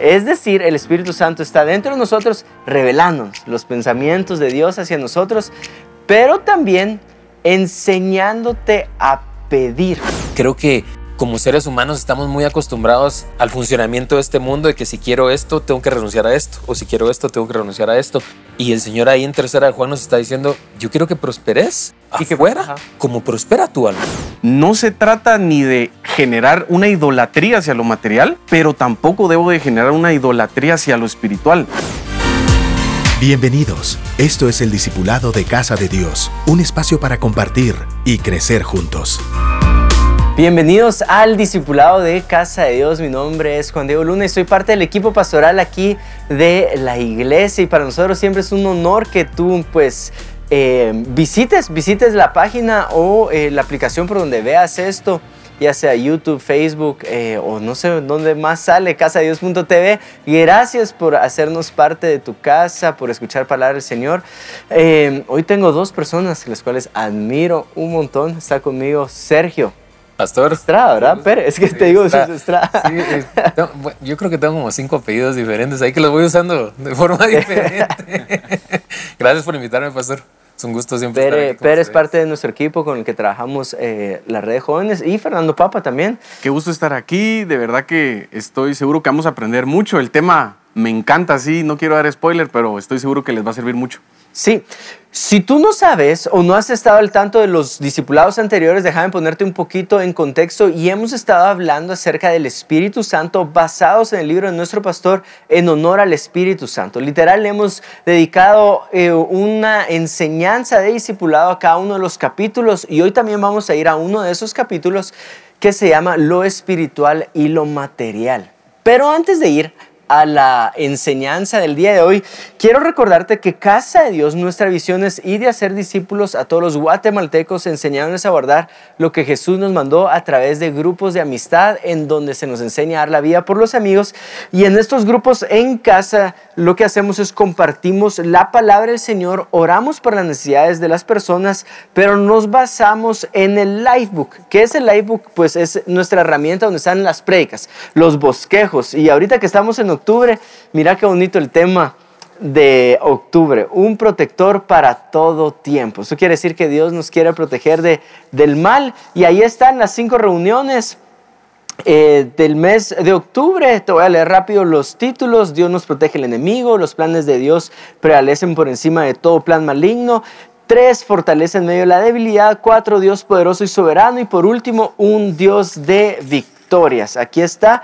Es decir, el Espíritu Santo está dentro de nosotros revelándonos los pensamientos de Dios hacia nosotros, pero también enseñándote a pedir. Creo que como seres humanos estamos muy acostumbrados al funcionamiento de este mundo de que si quiero esto tengo que renunciar a esto o si quiero esto tengo que renunciar a esto y el Señor ahí en tercera de Juan nos está diciendo yo quiero que prosperes y que fuera como prospera tu alma no se trata ni de generar una idolatría hacia lo material pero tampoco debo de generar una idolatría hacia lo espiritual Bienvenidos. Esto es el Discipulado de Casa de Dios, un espacio para compartir y crecer juntos. Bienvenidos al Discipulado de Casa de Dios. Mi nombre es Juan Diego Luna y soy parte del equipo pastoral aquí de la iglesia. Y para nosotros siempre es un honor que tú, pues, eh, visites, visites la página o eh, la aplicación por donde veas esto ya sea YouTube, Facebook eh, o no sé dónde más sale, casadedios.tv. Y gracias por hacernos parte de tu casa, por escuchar palabra del Señor. hoy tengo dos personas, las cuales admiro un montón. Está conmigo Sergio. Pastor. Estrada, ¿verdad? Pérez, es que te digo, Estrada. Sí, yo creo que tengo como cinco apellidos diferentes, ahí que los voy usando de forma diferente. Gracias por invitarme, Pastor. Es un gusto siempre Pérez, estar Pérez es parte de nuestro equipo con el que trabajamos eh, la red de jóvenes y Fernando Papa también. Qué gusto estar aquí, de verdad que estoy seguro que vamos a aprender mucho. El tema me encanta, sí, no quiero dar spoiler, pero estoy seguro que les va a servir mucho. Sí, si tú no sabes o no has estado al tanto de los discipulados anteriores, déjame ponerte un poquito en contexto y hemos estado hablando acerca del Espíritu Santo basados en el libro de nuestro pastor en honor al Espíritu Santo. Literal, le hemos dedicado eh, una enseñanza de discipulado a cada uno de los capítulos y hoy también vamos a ir a uno de esos capítulos que se llama lo espiritual y lo material. Pero antes de ir a la enseñanza del día de hoy, quiero recordarte que Casa de Dios, nuestra visión es ir de hacer discípulos a todos los guatemaltecos, enseñándoles a guardar lo que Jesús nos mandó a través de grupos de amistad en donde se nos enseña a dar la vida por los amigos. Y en estos grupos en casa lo que hacemos es compartimos la palabra del Señor, oramos por las necesidades de las personas, pero nos basamos en el Lifebook. ¿Qué es el Lifebook? Pues es nuestra herramienta donde están las predicas, los bosquejos. Y ahorita que estamos en octubre. Mira qué bonito el tema de octubre, un protector para todo tiempo. Eso quiere decir que Dios nos quiere proteger de, del mal. Y ahí están las cinco reuniones eh, del mes de octubre. Te voy a leer rápido los títulos. Dios nos protege el enemigo, los planes de Dios prevalecen por encima de todo plan maligno. Tres, fortalece en medio de la debilidad. Cuatro, Dios poderoso y soberano. Y por último, un Dios de victorias. Aquí está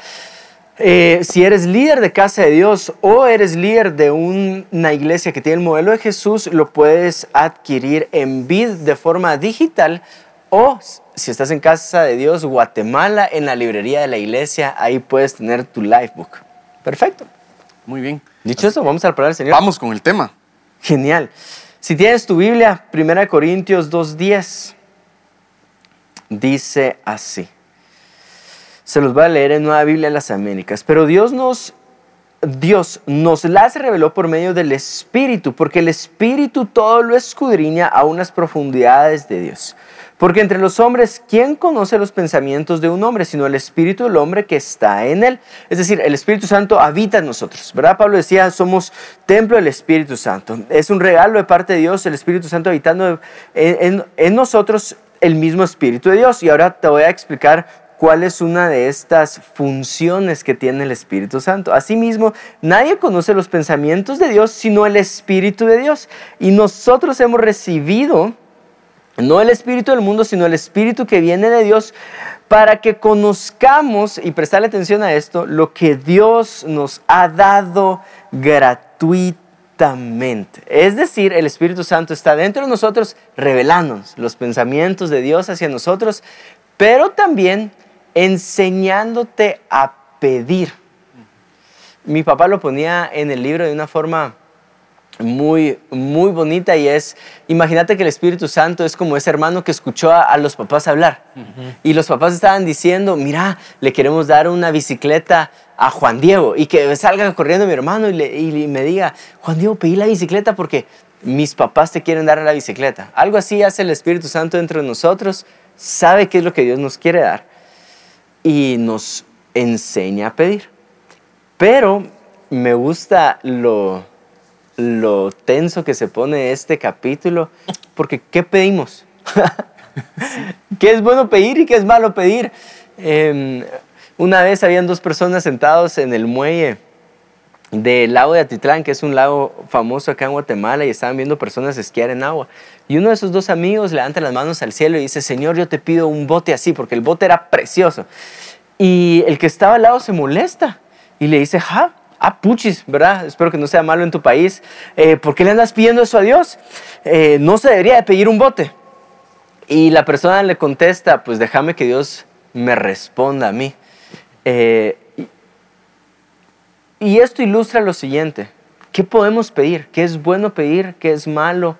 eh, si eres líder de casa de Dios o eres líder de una iglesia que tiene el modelo de Jesús, lo puedes adquirir en vid de forma digital o si estás en casa de Dios, Guatemala, en la librería de la iglesia, ahí puedes tener tu Lifebook. Perfecto. Muy bien. Dicho eso, vamos a la palabra del Señor. Vamos con el tema. Genial. Si tienes tu Biblia, 1 Corintios 2.10, dice así. Se los voy a leer en Nueva Biblia de las Américas. Pero Dios nos, Dios nos las reveló por medio del Espíritu, porque el Espíritu todo lo escudriña a unas profundidades de Dios. Porque entre los hombres, ¿quién conoce los pensamientos de un hombre, sino el Espíritu del hombre que está en él? Es decir, el Espíritu Santo habita en nosotros, ¿verdad? Pablo decía, somos templo del Espíritu Santo. Es un regalo de parte de Dios, el Espíritu Santo habitando en, en nosotros el mismo Espíritu de Dios. Y ahora te voy a explicar cuál es una de estas funciones que tiene el Espíritu Santo. Asimismo, nadie conoce los pensamientos de Dios sino el Espíritu de Dios. Y nosotros hemos recibido no el Espíritu del mundo, sino el Espíritu que viene de Dios, para que conozcamos, y prestarle atención a esto, lo que Dios nos ha dado gratuitamente. Es decir, el Espíritu Santo está dentro de nosotros revelándonos los pensamientos de Dios hacia nosotros, pero también enseñándote a pedir. Mi papá lo ponía en el libro de una forma muy, muy bonita y es, imagínate que el Espíritu Santo es como ese hermano que escuchó a, los papás hablar y los papás estaban diciendo, mira, le queremos dar una bicicleta a Juan Diego y que salga corriendo mi hermano y, y me diga, Juan Diego, pedí la bicicleta porque mis papás te quieren dar la bicicleta. Algo así hace el Espíritu Santo dentro de nosotros, sabe qué es lo que Dios nos quiere dar y nos enseña a pedir. Pero me gusta lo, lo tenso que se pone este capítulo, porque ¿qué pedimos? ¿Qué es bueno pedir y qué es malo pedir? Em, una vez habían dos personas sentados en el muelle del lago de Atitlán, que es un lago famoso acá en Guatemala, y estaban viendo personas esquiar en agua. Y uno de esos dos amigos levanta las manos al cielo y dice, Señor, yo te pido un bote así, porque el bote era precioso. Y el que estaba al lado se molesta y le dice, ja, ah, puchis, ¿verdad? Espero que no sea malo en tu país. Eh, ¿Por qué le andas pidiendo eso a Dios? Eh, no se debería de pedir un bote. Y la persona le contesta, pues déjame que Dios me responda a mí. Eh, y esto ilustra lo siguiente. ¿Qué podemos pedir? ¿Qué es bueno pedir? ¿Qué es malo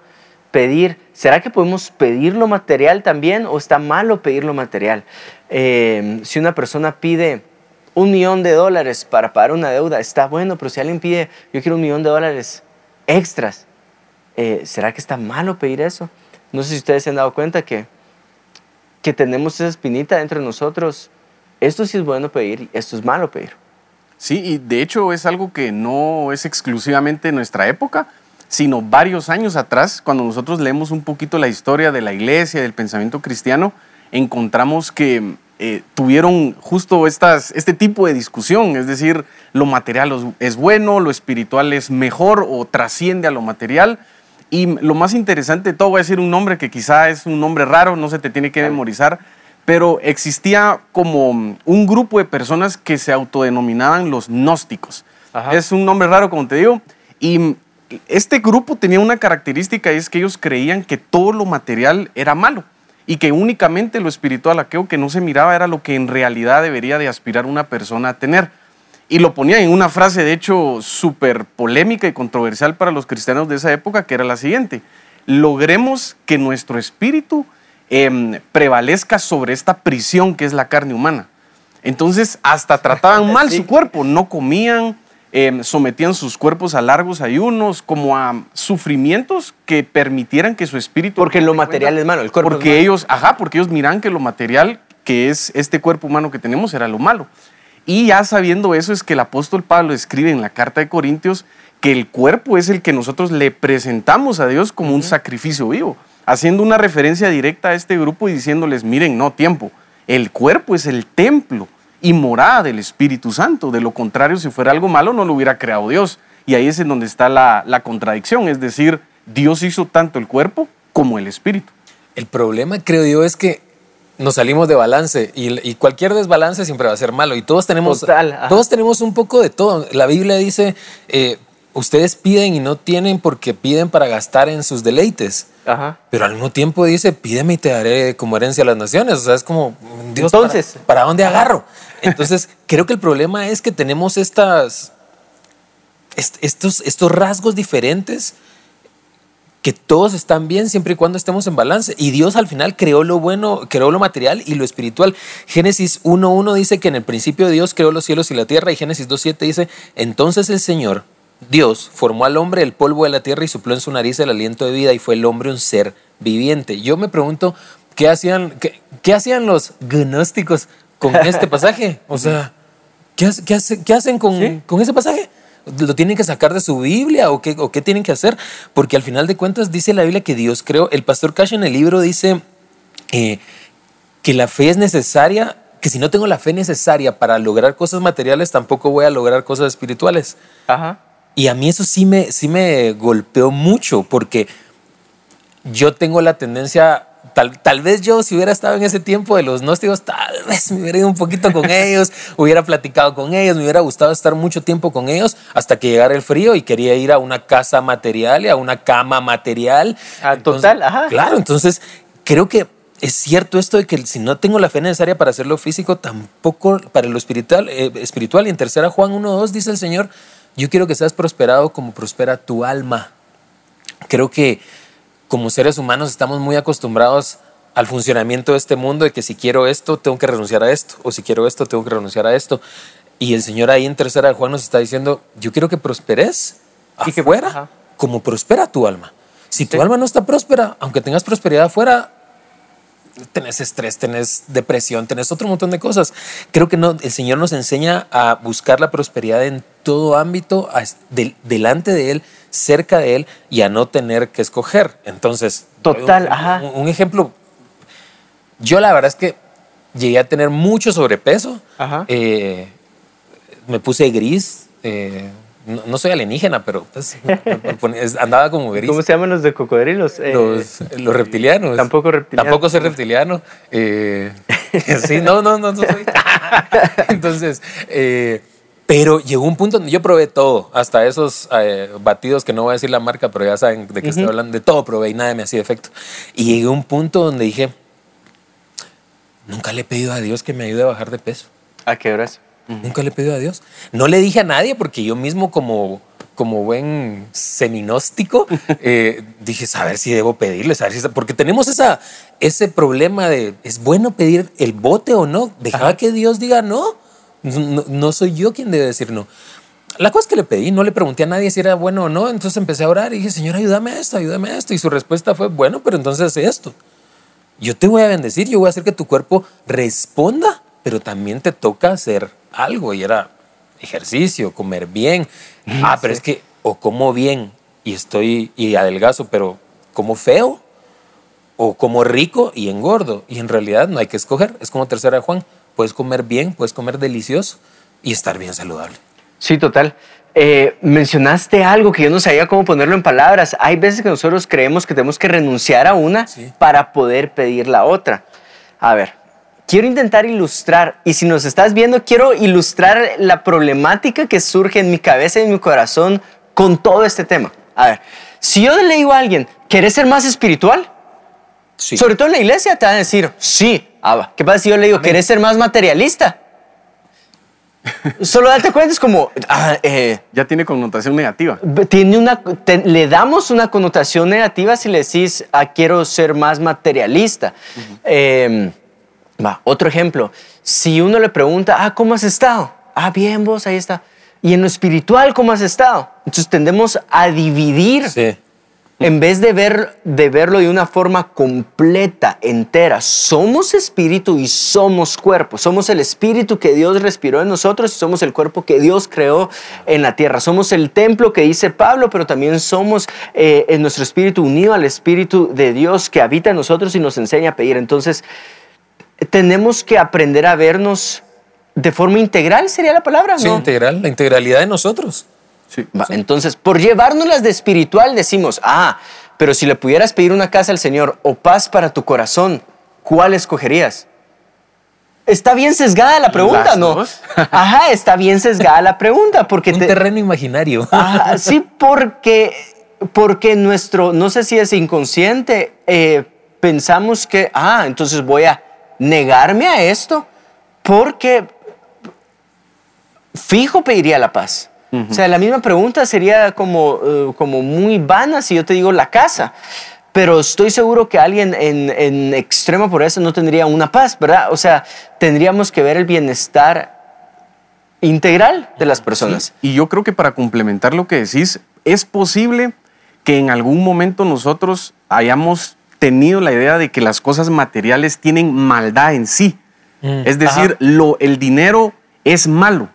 pedir? ¿Será que podemos pedir lo material también o está malo pedir lo material? Eh, si una persona pide un millón de dólares para pagar una deuda, está bueno, pero si alguien pide, yo quiero un millón de dólares extras, eh, ¿será que está malo pedir eso? No sé si ustedes se han dado cuenta que, que tenemos esa espinita dentro de nosotros. Esto sí es bueno pedir, esto es malo pedir. Sí, y de hecho es algo que no es exclusivamente nuestra época, sino varios años atrás, cuando nosotros leemos un poquito la historia de la iglesia, del pensamiento cristiano, encontramos que eh, tuvieron justo estas, este tipo de discusión, es decir, lo material es bueno, lo espiritual es mejor o trasciende a lo material. Y lo más interesante de todo, voy a decir un nombre que quizá es un nombre raro, no se te tiene que memorizar, pero existía como un grupo de personas que se autodenominaban los gnósticos. Es un nombre raro, como te digo, y este grupo tenía una característica y es que ellos creían que todo lo material era malo y que únicamente lo espiritual, aquello que no se miraba, era lo que en realidad debería de aspirar una persona a tener. Y lo ponía en una frase, de hecho, súper polémica y controversial para los cristianos de esa época, que era la siguiente. Logremos que nuestro espíritu Em, prevalezca sobre esta prisión que es la carne humana. Entonces, hasta trataban mal su cuerpo, no comían, em, sometían sus cuerpos a largos ayunos, como a sufrimientos que permitieran que su espíritu... Porque lo material es malo, el cuerpo Porque ellos, ajá, porque ellos miran que lo material, que es este cuerpo humano que tenemos, era lo malo. Y ya sabiendo eso es que el apóstol Pablo escribe en la carta de Corintios que el cuerpo es el que nosotros le presentamos a Dios como un sacrificio vivo haciendo una referencia directa a este grupo y diciéndoles, miren, no tiempo, el cuerpo es el templo y morada del Espíritu Santo. De lo contrario, si fuera algo malo, no lo hubiera creado Dios. Y ahí es en donde está la, contradicción, es decir, Dios hizo tanto el cuerpo como el Espíritu. El problema, creo yo, es que nos salimos de balance y, cualquier desbalance siempre va a ser malo y todos tenemos, todos tenemos un poco de todo. La Biblia dice, eh, ustedes piden y no tienen porque piden para gastar en sus deleites. Pero al mismo tiempo dice, pídeme y te daré como herencia a las naciones. O sea, es como, Dios, Entonces, ¿para, dónde agarro? Entonces, creo que el problema es que tenemos estas, estos, estos rasgos diferentes que todos están bien siempre y cuando estemos en balance. Y Dios al final creó lo bueno, creó lo material y lo espiritual. Génesis 1.1 dice que en el principio Dios creó los cielos y la tierra y Génesis 2.7 dice, entonces el Señor Dios formó al hombre el polvo de la tierra y sopló en su nariz el aliento de vida y fue el hombre un ser viviente. Yo me pregunto, ¿qué hacían, qué, hacían los gnósticos con este pasaje? O sea, ¿qué, hacen con, ese pasaje? ¿Lo tienen que sacar de su Biblia o qué, qué tienen que hacer? Porque al final de cuentas dice la Biblia que Dios creó. El pastor Cash en el libro dice eh, que la fe es necesaria que si no tengo la fe necesaria para lograr cosas materiales, tampoco voy a lograr cosas espirituales. Ajá. Y a mí eso sí me, sí me golpeó mucho porque yo tengo la tendencia, tal, tal vez yo si hubiera estado en ese tiempo de los gnósticos, tal vez me hubiera ido un poquito con ellos, hubiera platicado con ellos, me hubiera gustado estar mucho tiempo con ellos hasta que llegara el frío y quería ir a una casa material y a una cama material. Ah, total, ajá. Claro, entonces creo que es cierto esto de que si no tengo la fe necesaria para hacerlo físico, tampoco para lo espiritual. Eh, espiritual. Y en tercera Juan 1.2 dice el Señor, yo quiero que seas prosperado como prospera tu alma. Creo que como seres humanos estamos muy acostumbrados al funcionamiento de este mundo de que si quiero esto, tengo que renunciar a esto, o si quiero esto, tengo que renunciar a esto. Y el Señor ahí en tercera de Juan nos está diciendo, yo quiero que prosperes y que fuera como prospera tu alma. Si tu alma no está próspera, aunque tengas prosperidad afuera, tenés estrés, tenés depresión, tenés otro montón de cosas. Creo que no, el Señor nos enseña a buscar la prosperidad en todo ámbito a delante de Él, cerca de Él y a no tener que escoger. Entonces, Total, un- ajá. Un, un ejemplo, yo la verdad es que llegué a tener mucho sobrepeso. Ajá. Eh, me puse gris. eh, no, no soy alienígena, pero pues, andaba como gris. ¿Cómo se llaman los de cocodrilos? Eh, Los, los reptilianos. Tampoco reptiliano. Tampoco soy reptiliano. Eh, sí, no, no, no, no soy. Entonces, eh, pero llegó un punto donde yo probé todo, hasta esos batidos que no voy a decir la marca, pero ya saben de qué estoy hablando, de todo probé y nada me hacía efecto. Y llegué a un punto donde dije, nunca le he pedido a Dios que me ayude a bajar de peso. ¿A qué horas? Nunca le he pedido a Dios. No le dije a nadie porque yo mismo como, como buen seminóstico eh, dije, saber si debo pedirle, saber si... Porque tenemos esa, ese problema de, ¿es bueno pedir el bote o no? Dejaba que Dios diga no. no. No soy yo quien debe decir no. La cosa es que le pedí, no le pregunté a nadie si era bueno o no, entonces empecé a orar y dije, Señor, ayúdame a esto, ayúdame a esto. Y su respuesta fue, bueno, pero entonces esto. Yo te voy a bendecir, yo voy a hacer que tu cuerpo responda, pero también te toca hacer algo. Y era ejercicio, comer bien. Ah, pero es que o como bien y estoy y adelgazo, pero como feo, o como rico y engordo. Y en realidad no hay que escoger. Es como tercera de Juan. Puedes comer bien, puedes comer delicioso y estar bien saludable. Sí, total. Eh, mencionaste algo que yo no sabía cómo ponerlo en palabras. Hay veces que nosotros creemos que tenemos que renunciar a una Sí. para poder pedir la otra. A ver, quiero intentar ilustrar, y si nos estás viendo, quiero ilustrar la problemática que surge en mi cabeza y en mi corazón con todo este tema. A ver, si yo le digo a alguien, ¿quieres ser más espiritual? Sí. Sobre todo en la iglesia te van a decir, sí. Abba. ¿Qué pasa si yo le digo, Amén. ¿quieres ser más materialista? Solo date cuenta, es como, ah, eh, Ya tiene connotación negativa. tiene una, te- le damos una connotación negativa si le decís, ah, quiero ser más materialista. Eh, va, otro ejemplo, si uno le pregunta, ah, ¿cómo has estado? Ah, bien, vos, ahí está. Y en lo espiritual, ¿cómo has estado? Entonces tendemos a dividir Sí. en vez de, ver, de verlo de una forma completa, entera. Somos espíritu y somos cuerpo. Somos el espíritu que Dios respiró en nosotros y somos el cuerpo que Dios creó en la tierra. Somos el templo que dice Pablo, pero también somos eh, en nuestro espíritu unido al espíritu de Dios que habita en nosotros y nos enseña a pedir. Entonces, tenemos que aprender a vernos de forma integral, sería la palabra, Sí, ¿no? integral, la integralidad de nosotros. Sí. Va, Entonces, por llevárnoslas de espiritual decimos, ah, pero si le pudieras pedir una casa al Señor o paz para tu corazón, ¿cuál escogerías? Está bien sesgada la pregunta, Las ¿no? dos. Ajá, está bien sesgada la pregunta porque Un te- terreno imaginario. Ajá, sí, porque, porque nuestro, no sé si es inconsciente, eh, pensamos que, ah, entonces voy a negarme a esto porque fijo pediría la paz. O sea, la misma pregunta sería como, eh, como muy vana si yo te digo la casa. Pero estoy seguro que alguien en, en extrema pobreza no tendría una paz, ¿verdad? O sea, tendríamos que ver el bienestar integral de las personas. Y yo creo que para complementar lo que decís, es posible que en algún momento nosotros hayamos tenido la idea de que las cosas materiales tienen maldad en sí. Mm, Es decir, lo, el dinero es malo.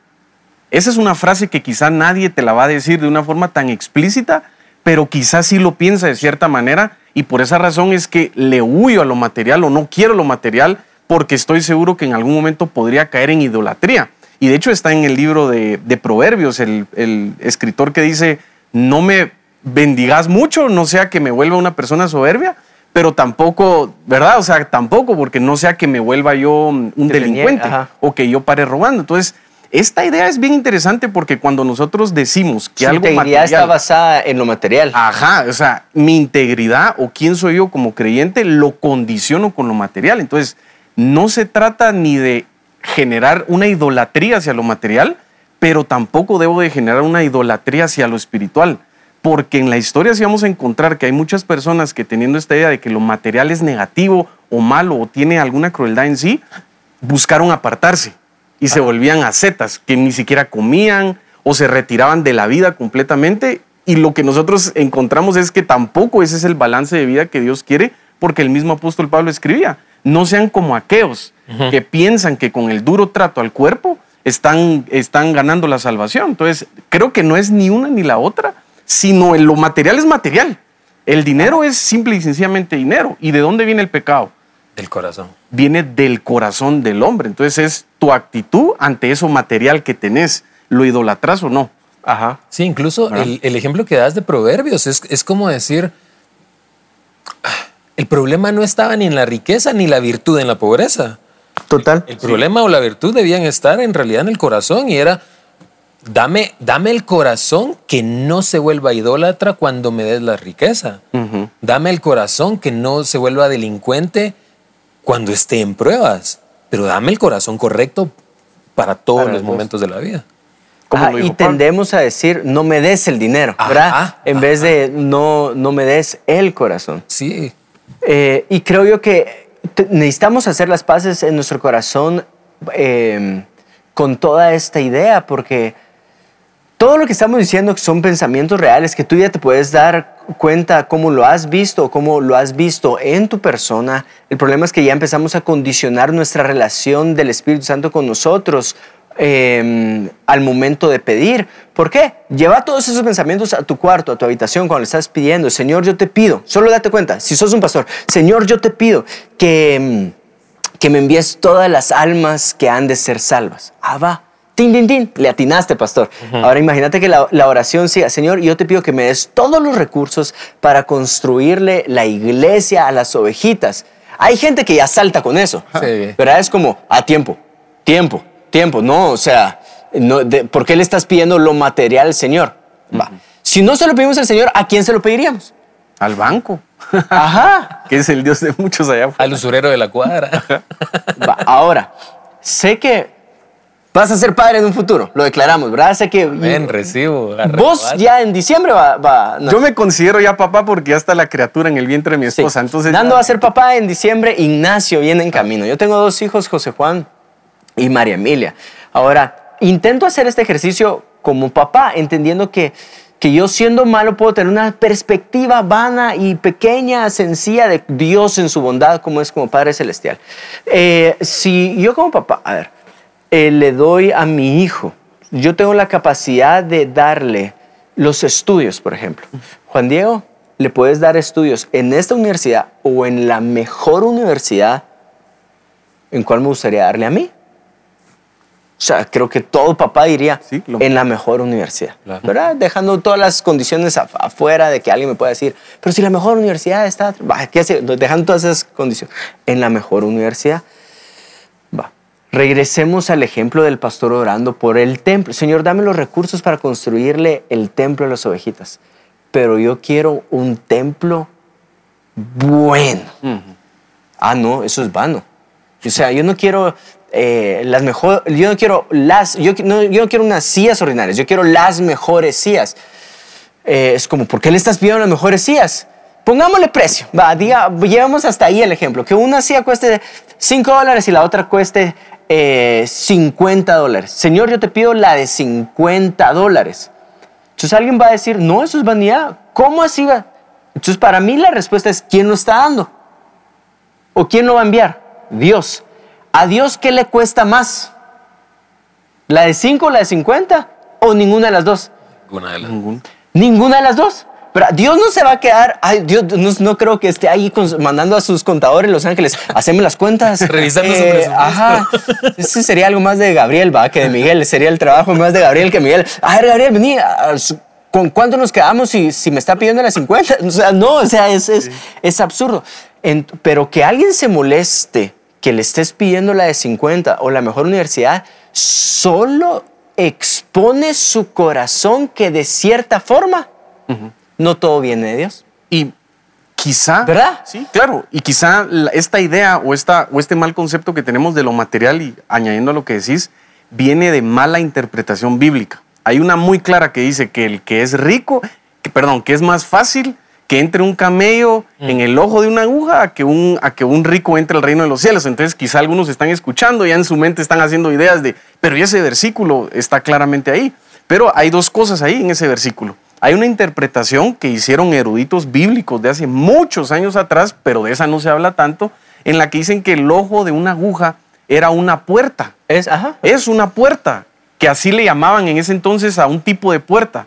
Esa es una frase que quizá nadie te la va a decir de una forma tan explícita, pero quizás sí lo piensa de cierta manera y por esa razón es que le huyo a lo material o no quiero lo material porque estoy seguro que en algún momento podría caer en idolatría. Y de hecho está en el libro de, de Proverbios, el, el escritor que dice, no me bendigas mucho, no sea que me vuelva una persona soberbia, pero tampoco, ¿verdad? O sea, tampoco porque no sea que me vuelva yo un delincuente ajá. o que yo pare robando. Entonces, esta idea es bien interesante porque cuando nosotros decimos que Su algo integridad está material, basada en lo material. Ajá, o sea, mi integridad o quién soy yo como creyente lo condiciono con lo material. Entonces, no se trata ni de generar una idolatría hacia lo material, pero tampoco debo de generar una idolatría hacia lo espiritual. Porque en la historia sí vamos a encontrar que hay muchas personas que teniendo esta idea de que lo material es negativo o malo o tiene alguna crueldad en sí, buscaron apartarse y se volvían ascetas, que ni siquiera comían o se retiraban de la vida completamente. Y lo que nosotros encontramos es que tampoco ese es el balance de vida que Dios quiere, porque el mismo apóstol Pablo escribía, no sean como aqueos que piensan que con el duro trato al cuerpo están, están ganando la salvación. Entonces, creo que no es ni una ni la otra, sino en lo material es material. El dinero es simple y sencillamente dinero. ¿Y de dónde viene el pecado? Del corazón. Viene del corazón del hombre. Entonces es tu actitud ante eso material que tenés. ¿Lo idolatras o no? Ajá. Sí, incluso el, el ejemplo que das de Proverbios es, es como decir, "Ah, el problema no estaba ni en la riqueza ni la virtud en la pobreza. Total. El problema o la virtud debían estar en realidad en el corazón y era, dame, dame el corazón que no se vuelva idólatra cuando me des la riqueza. Dame el corazón que no se vuelva delincuente cuando esté en pruebas. Pero dame el corazón correcto para todos Para los dos. momentos de la vida. Y tendemos a decir, no me des el dinero, Ajá, ¿verdad? En vez de no, no me des el corazón. Sí, Eh, y creo yo que necesitamos hacer las paces en nuestro corazón eh, con toda esta idea, porque todo lo que estamos diciendo son pensamientos reales que tú ya te puedes dar cuenta cómo lo has visto cómo lo has visto en tu persona. El problema es que ya empezamos a condicionar nuestra relación del Espíritu Santo con nosotros eh, al momento de pedir. ¿Por qué? Lleva todos esos pensamientos a tu cuarto, a tu habitación, cuando le estás pidiendo. Señor, yo te pido, solo date cuenta, si sos un pastor, Señor, yo te pido que, mm, que me envíes todas las almas que han de ser salvas. Ah, va. Tin, tin, tin. Le atinaste, pastor. Ahora imagínate que la, la oración siga, Señor, yo te pido que me des todos los recursos para construirle la iglesia a las ovejitas. Hay gente que ya salta con eso. Sí. ¿Verdad? Es como, a tiempo, tiempo, tiempo. No, o sea, no, de- ¿por qué le estás pidiendo lo material al Señor? Va. Si no se lo pedimos al Señor, ¿a quién se lo pediríamos? Al banco, Ajá. que es el Dios de muchos allá afuera. al usurero de la cuadra. Va, Ahora, sé que vas a ser padre en un futuro, lo declaramos, ¿verdad? Sé que Ven, recibo. vos ya en diciembre va... va no. Yo me considero ya papá porque ya está la criatura en el vientre de mi Sí. esposa. Entonces, Nando va a ser papá en diciembre, Ignacio viene en camino. Yo tengo dos hijos, José Juan y María Emilia. Ahora, intento hacer este ejercicio como papá, entendiendo que, que yo siendo malo puedo tener una perspectiva vana y pequeña, sencilla de Dios en su bondad, como es como Padre Celestial. Eh, si yo como papá, a ver, eh, le doy a mi hijo, yo tengo la capacidad de darle los estudios, por ejemplo. Juan Diego, le puedes dar estudios en esta universidad o en la mejor universidad, ¿en cuál me gustaría darle a mí? O sea, creo que todo papá diría Sí, lo- en la mejor universidad, Claro. ¿verdad? Dejando todas las condiciones af- afuera de que alguien me pueda decir, pero si la mejor universidad está, ¿qué hace? Dejando todas esas condiciones, en la mejor universidad. Regresemos al ejemplo del pastor orando por el templo. Señor, dame los recursos para construirle el templo a las ovejitas. Pero yo quiero un templo bueno. Ah, no, eso es vano. O sea, yo no quiero eh, las mejores, yo no quiero las, yo, qui- no, yo no quiero unas sillas ordinarias, yo quiero las mejores sillas. Eh, es como, ¿por qué le estás pidiendo las mejores sillas? Pongámosle precio, va, diga, llevamos hasta ahí el ejemplo, que una silla cueste 5 dólares y la otra cueste eh, 50 dólares. Señor, yo te pido la de 50 dólares. Entonces alguien va a decir, no, eso es vanidad. ¿Cómo así va? Entonces para mí la respuesta es, ¿quién lo está dando? ¿O quién lo va a enviar? Dios. ¿A Dios qué le cuesta más? ¿La de 5 o la de 50? ¿O ninguna de las dos? Una de las- Ninguna de las dos. Pero Dios no se va a quedar, ay, Dios no, no creo que esté ahí con- mandando a sus contadores Los Ángeles, haceme las cuentas. Eh, Revisando su presupuesto. Ajá. Ese sería algo más de Gabriel, va, que de Miguel. Sería el trabajo más de Gabriel que Miguel. A ver, Gabriel, vení. a- su- ¿Con cuánto nos quedamos si, si me está pidiendo las 50? O sea, no, o sea, es, es, es absurdo. En- pero que alguien se moleste que le estés pidiendo la de 50 o la mejor universidad, solo expone su corazón que de cierta forma no todo viene de Dios. Y quizá. ¿Verdad? Sí, claro. Y quizá esta idea o, esta, o este mal concepto que tenemos de lo material, y añadiendo a lo que decís, viene de mala interpretación bíblica. Hay una muy clara que dice que el que es rico, que, perdón, que es más fácil que entre un camello en el ojo de una aguja a que, un, a que un rico entre al reino de los cielos. Entonces quizá algunos están escuchando, ya en su mente están haciendo ideas de, pero ese versículo está claramente ahí. Pero hay dos cosas ahí en ese versículo. Hay una interpretación que hicieron eruditos bíblicos de hace muchos años atrás, pero de esa no se habla tanto, en la que dicen que el ojo de una aguja era una puerta. Es, ajá. Es una puerta, que así le llamaban en ese entonces a un tipo de puerta,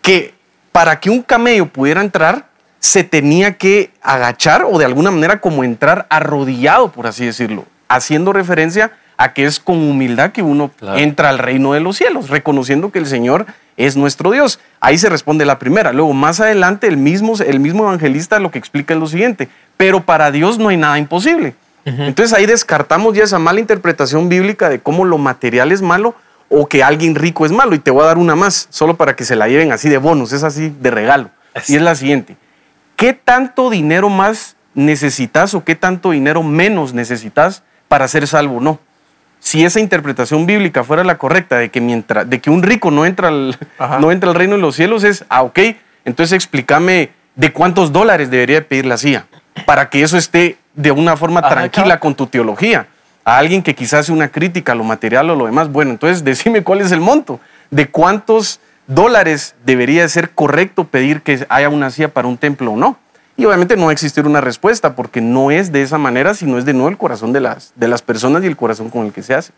que para que un camello pudiera entrar, se tenía que agachar o de alguna manera como entrar arrodillado, por así decirlo, haciendo referencia a que es con humildad que uno Claro. entra al reino de los cielos, reconociendo que el Señor es nuestro Dios. Ahí se responde la primera. Luego, más adelante, el mismo, el mismo evangelista lo que explica es lo siguiente, pero para Dios no hay nada imposible. Entonces ahí descartamos ya esa mala interpretación bíblica de cómo lo material es malo o que alguien rico es malo. Y te voy a dar una más, solo para que se la lleven así de bonus, es así de regalo. Y es la siguiente. ¿Qué tanto dinero más necesitas o qué tanto dinero menos necesitas para ser salvo? No. Si esa interpretación bíblica fuera la correcta de que mientras de que un rico no entra al, Ajá. no entra al reino de los cielos es, ah, ok, entonces explícame de cuántos dólares debería de pedir la CIA para que eso esté de una forma Ajá, tranquila claro. con tu teología. A alguien que quizás hace una crítica a lo material o lo demás, bueno, entonces decime cuál es el monto, de cuántos dólares debería de ser correcto pedir que haya una CIA para un templo o no. Y obviamente no va a existir una respuesta porque no es de esa manera, sino es de nuevo el corazón de las, de las personas y el corazón con el que se hace.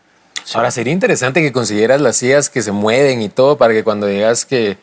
Ahora sería interesante que consideras las sillas que se mueven y todo para que cuando digas que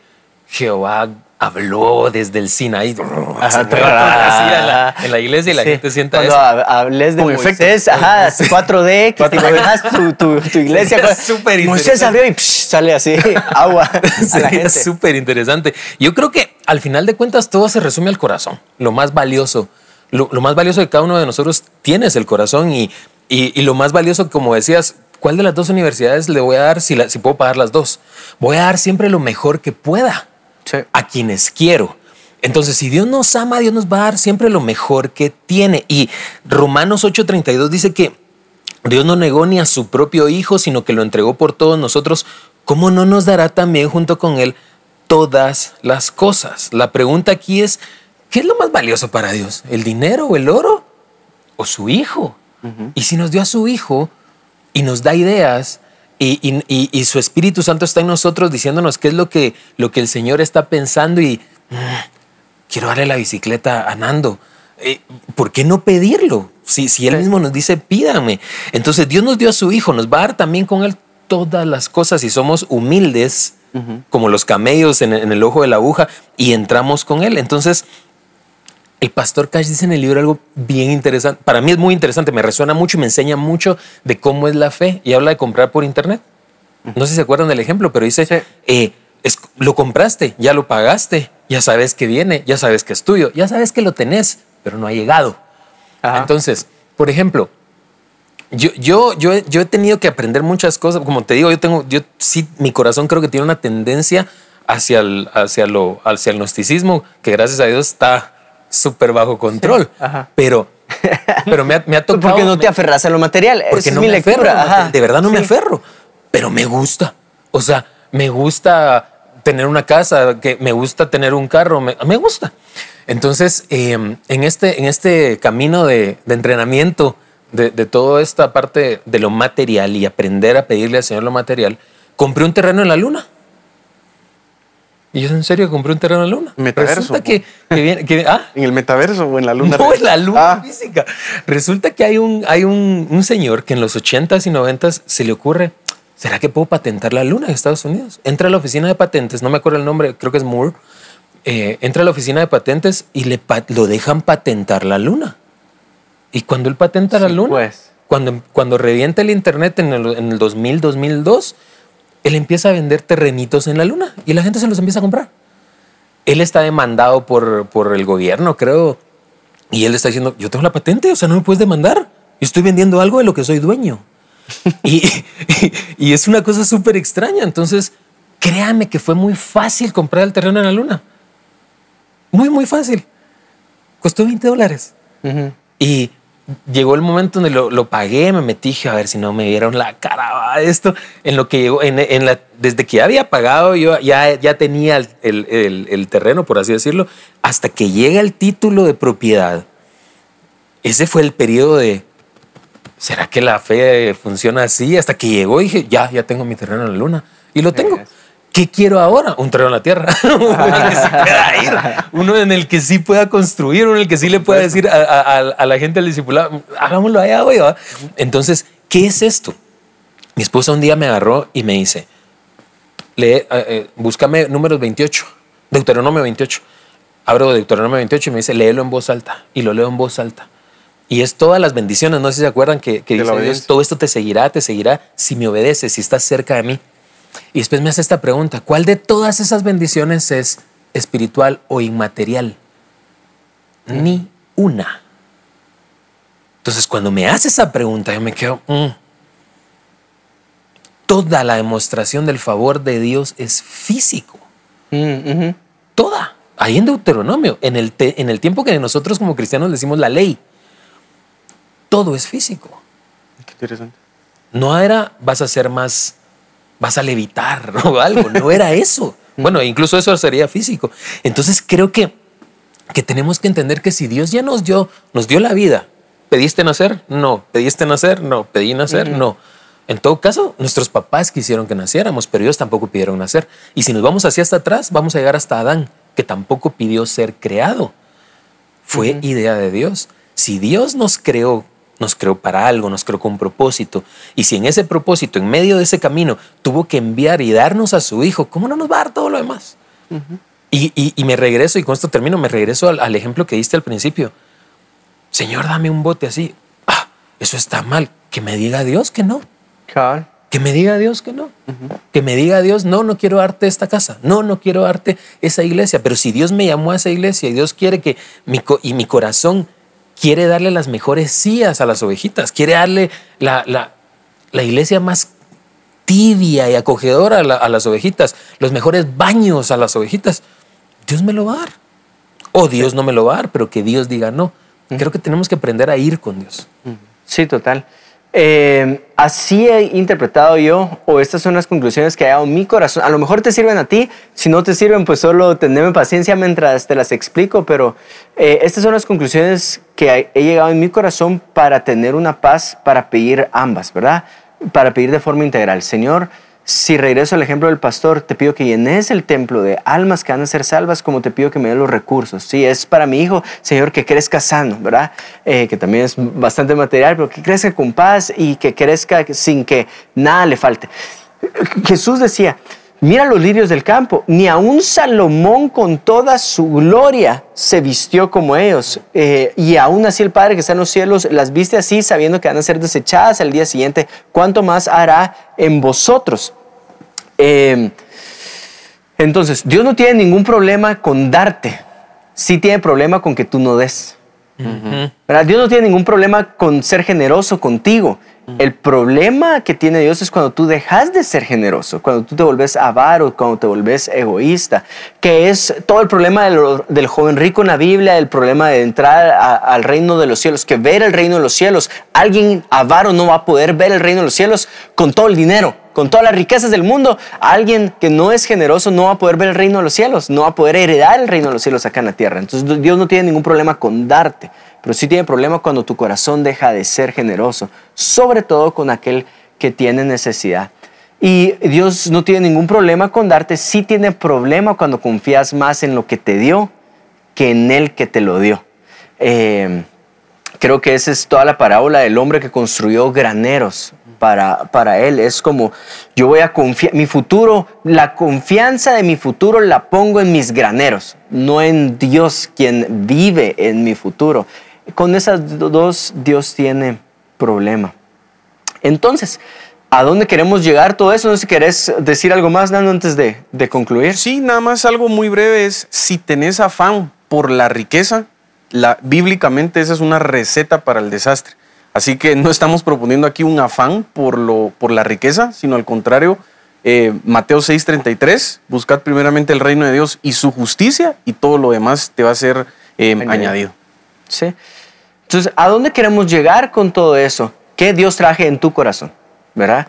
Jehová habló desde el Sinaí, silla en la, en la iglesia y la Sí. gente sienta Cuando eso. hab- hables de Con Moisés, efectos. ajá, 4D, que te imaginas tu, tu, tu iglesia. Sería súper Moisés abrió y psh, sale así, agua a la Sería gente. súper interesante. Yo creo que al final de cuentas todo se resume al corazón. Lo más valioso, lo, lo más valioso de cada uno de nosotros tienes el corazón y, y, y lo más valioso, como decías, ¿cuál de las dos universidades le voy a dar si, la- si puedo pagar las dos? Voy a dar siempre lo mejor que pueda Sí. a quienes quiero. Entonces, si Dios nos ama, Dios nos va a dar siempre lo mejor que tiene. Y Romanos 8:32 dice que Dios no negó ni a su propio Hijo, sino que lo entregó por todos nosotros. ¿Cómo no nos dará también junto con Él todas las cosas? La pregunta aquí es, ¿qué es lo más valioso para Dios? ¿El dinero o el oro? ¿O su Hijo? Y si nos dio a su Hijo y nos da ideas y, y- y- y su Espíritu Santo está en nosotros diciéndonos qué es lo que, lo que el Señor está pensando y mm, quiero darle la bicicleta a Nando. Eh, ¿Por qué no pedirlo? Si, si Él mismo nos dice, pídame. Entonces Dios nos dio a su Hijo, nos va a dar también con Él todas las cosas y somos humildes como los camellos en, en el ojo de la aguja y entramos con Él. Entonces, el pastor Cash dice en el libro algo bien interesante. Para mí es muy interesante, me resuena mucho y me enseña mucho de cómo es la fe. Y habla de comprar por internet. No sé si se acuerdan del ejemplo, pero dice, Sí. eh, es- lo compraste, ya lo pagaste, ya sabes que viene, ya sabes que es tuyo, ya sabes que lo tenés, pero no ha llegado. Ajá. Entonces, por ejemplo, yo, yo, yo, he- yo he tenido que aprender muchas cosas. Como te digo, yo tengo, yo sí, mi corazón creo que tiene una tendencia hacia el, hacia lo, hacia el gnosticismo, que gracias a Dios está súper bajo control. ajá. Pero, pero me ha, me ha tocado. Porque no te aferras a lo material. porque no es mi me aferro, lectura. ajá. de verdad no me aferro, pero me gusta. O sea, me gusta tener una casa, que me gusta tener un carro, me, me gusta. Entonces, eh, en, este, en este camino de, de entrenamiento de, de toda esta parte de lo material y aprender a pedirle al Señor lo material, compré un terreno en la luna. Y yo en serio compré un terreno en la luna. Metaverso, Resulta que, que viene, que- ¿ah? ¿En el metaverso o en la luna? No, en la luna Ah, física. Resulta que hay un, hay un, un señor que en los 80s y 90s se le ocurre, ¿será que puedo patentar la luna en Estados Unidos? Entra a la oficina de patentes, no me acuerdo el nombre, creo que es Moore. eh, entra a la oficina de patentes y le lo dejan patentar la luna. Y cuando él patenta la Sí, luna, pues. cuando, cuando revienta el internet en el, en el 2000, 2002, él empieza a vender terrenitos en la luna y la gente se los empieza a comprar. Él está demandado por, por el gobierno, creo, y él está diciendo, yo tengo la patente, o sea, no me puedes demandar. Estoy vendiendo algo de lo que soy dueño. y, y es una cosa súper extraña. Entonces, créame que fue muy fácil comprar el terreno en la luna. Muy, muy fácil. Costó 20 dólares. Y llegó el momento donde lo, lo pagué, me metí, a ver si no me vieron la cara esto. En lo que llegó, en, en la, desde que ya había pagado, yo ya, ya tenía el, el- el- el terreno, por así decirlo, hasta que llega el título de propiedad. Ese fue el periodo de, ¿será que la fe funciona así? Hasta que llegó y dije, ya, ya tengo mi terreno en la luna. Y lo tengo. ¿Qué quiero ahora? Un terreno en la tierra. uno en el que sí pueda ir. Uno en el que sí pueda construir. Uno en el que sí le pueda decir a, a- a- la gente del discipulado, hagámoslo allá. ¿va?". Entonces, ¿qué es esto? Mi esposa un día me agarró y me dice, lee, eh, eh, búscame números 28, Deuteronomio 28. Abro Deuteronomio 28 y me dice, léelo en voz alta. Y lo leo en voz alta. Y es todas las bendiciones, no sé si se acuerdan que, que dice Dios, todo esto te seguirá, te seguirá si me obedeces, si estás cerca de mí. Y después me hace esta pregunta, ¿cuál de todas esas bendiciones es espiritual o inmaterial? Ni una. Entonces, cuando me hace esa pregunta, yo me quedo, mm. toda la demostración del favor de Dios es físico. Mm. Toda. Ahí en Deuteronomio, en el, te- en el tiempo que nosotros como cristianos decimos la ley, todo es físico. Qué interesante. No era vas a ser más, vas a levitar o algo, no era eso. Bueno, incluso eso sería físico. Entonces creo que, que tenemos que entender que si Dios ya nos dio, nos dio la vida, ¿pediste nacer? No. ¿Pediste nacer? No. ¿Pedí nacer? No. En todo caso, nuestros papás quisieron que naciéramos, pero ellos tampoco pidieron nacer. Y si nos vamos hacia hasta atrás, vamos a llegar hasta Adán, que tampoco pidió ser creado. Fue idea de Dios. Si Dios nos creó, nos creó para algo, nos creó con un propósito. Y si en ese propósito, en medio de ese camino, tuvo que enviar y darnos a su Hijo, ¿cómo no nos va a dar todo lo demás? y, y- y me regreso, y con esto termino, me regreso al, al ejemplo que diste al principio. Señor, dame un bote así. Ah, eso está mal. Que me diga Dios que no. Que me diga Dios que no. Que me diga Dios, no, no quiero darte esta casa. No, no quiero darte esa iglesia. Pero si Dios me llamó a esa iglesia y Dios quiere que mi, y mi corazón quiere darle las mejores sillas a las ovejitas, quiere darle la, la- la iglesia más tibia y acogedora a, la- a las ovejitas, los mejores baños a las ovejitas, Dios me lo va a dar. O Dios no me lo va a dar, pero que Dios diga no. Creo que tenemos que aprender a ir con Dios. Sí, total. Eh, así he interpretado yo, o estas son las conclusiones que he dado mi corazón. A lo mejor te sirven a ti, si no te sirven, pues solo teneme paciencia mientras te las explico, pero eh, estas son las conclusiones que he llegado en mi corazón para tener una paz, para pedir ambas, ¿verdad? Para pedir de forma integral. Señor, si regreso al ejemplo del pastor, te pido que llenes el templo de almas que van a ser salvas, como te pido que me des los recursos. Si es para mi hijo, Señor, que crezca sano, ¿verdad? Eh, que también es bastante material, pero que crezca con paz y que crezca sin que nada le falte. Jesús decía, mira los lirios del campo, ni aun Salomón con toda su gloria se vistió como ellos. Eh, y aún así el Padre que está en los cielos las viste así, sabiendo que van a ser desechadas al día siguiente, ¿cuánto más hará en vosotros? Eh, entonces, Dios no tiene ningún problema con darte, sí tiene problema con que tú no des. ¿Verdad? Dios no tiene ningún problema con ser generoso contigo. El problema que tiene Dios es cuando tú dejas de ser generoso, cuando tú te volvés avaro, cuando te volvés egoísta, que es todo el problema del joven rico en la Biblia, el problema de entrar al reino de los cielos, que ver el reino de los cielos, alguien avaro no va a poder ver el reino de los cielos con todo el dinero, con todas las riquezas del mundo. Alguien que no es generoso no va a poder ver el reino de los cielos, no va a poder heredar el reino de los cielos acá en la tierra. Entonces Dios no tiene ningún problema con darte, pero sí tiene problema cuando tu corazón deja de ser generoso, sobre todo con aquel que tiene necesidad. Y Dios no tiene ningún problema con darte, sí tiene problema cuando confías más en lo que te dio que en el que te lo dio. Eh, creo que esa es toda la parábola del hombre que construyó graneros para, para él. Es como, yo voy a confiar, mi futuro, la confianza de mi futuro la pongo en mis graneros, no en Dios quien vive en mi futuro. Con esas do- dos, Dios tiene problema. Entonces, ¿a dónde queremos llegar todo eso? No sé si querés decir algo más, Nando, antes de, de concluir. Sí, nada más algo muy breve es, si tenés afán por la riqueza, la, bíblicamente esa es una receta para el desastre. Así que no estamos proponiendo aquí un afán por, lo, por la riqueza, sino al contrario, eh, Mateo 6:33, buscad primeramente el reino de Dios y su justicia y todo lo demás te va a ser eh, añadido. Sí. Entonces, ¿a dónde queremos llegar con todo eso? ¿Qué Dios traje en tu corazón? ¿Verdad?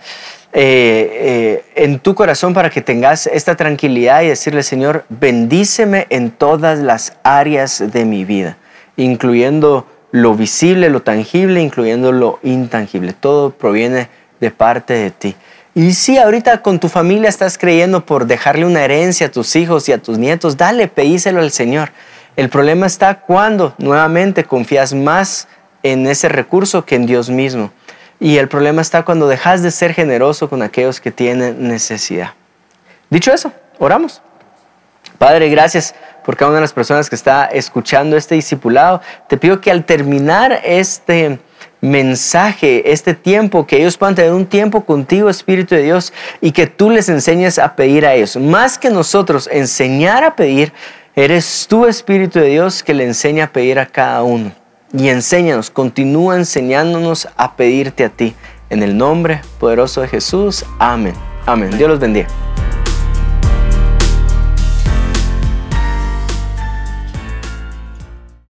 Eh, eh, en tu corazón para que tengas esta tranquilidad y decirle, Señor, bendíceme en todas las áreas de mi vida, incluyendo lo visible, lo tangible, incluyendo lo intangible. Todo proviene de parte de ti. Y si ahorita con tu familia estás creyendo por dejarle una herencia a tus hijos y a tus nietos, dale, pedíselo al Señor. El problema está cuando nuevamente confías más en ese recurso que en Dios mismo. Y el problema está cuando dejas de ser generoso con aquellos que tienen necesidad. Dicho eso, oramos. Padre, gracias por cada una de las personas que está escuchando este discipulado. Te pido que al terminar este mensaje, este tiempo, que ellos puedan tener un tiempo contigo, Espíritu de Dios, y que tú les enseñes a pedir a ellos. Más que nosotros enseñar a pedir, eres tú, Espíritu de Dios, que le enseña a pedir a cada uno. Y enséñanos, continúa enseñándonos a pedirte a ti. En el nombre poderoso de Jesús. Amén. Amén. Dios los bendiga.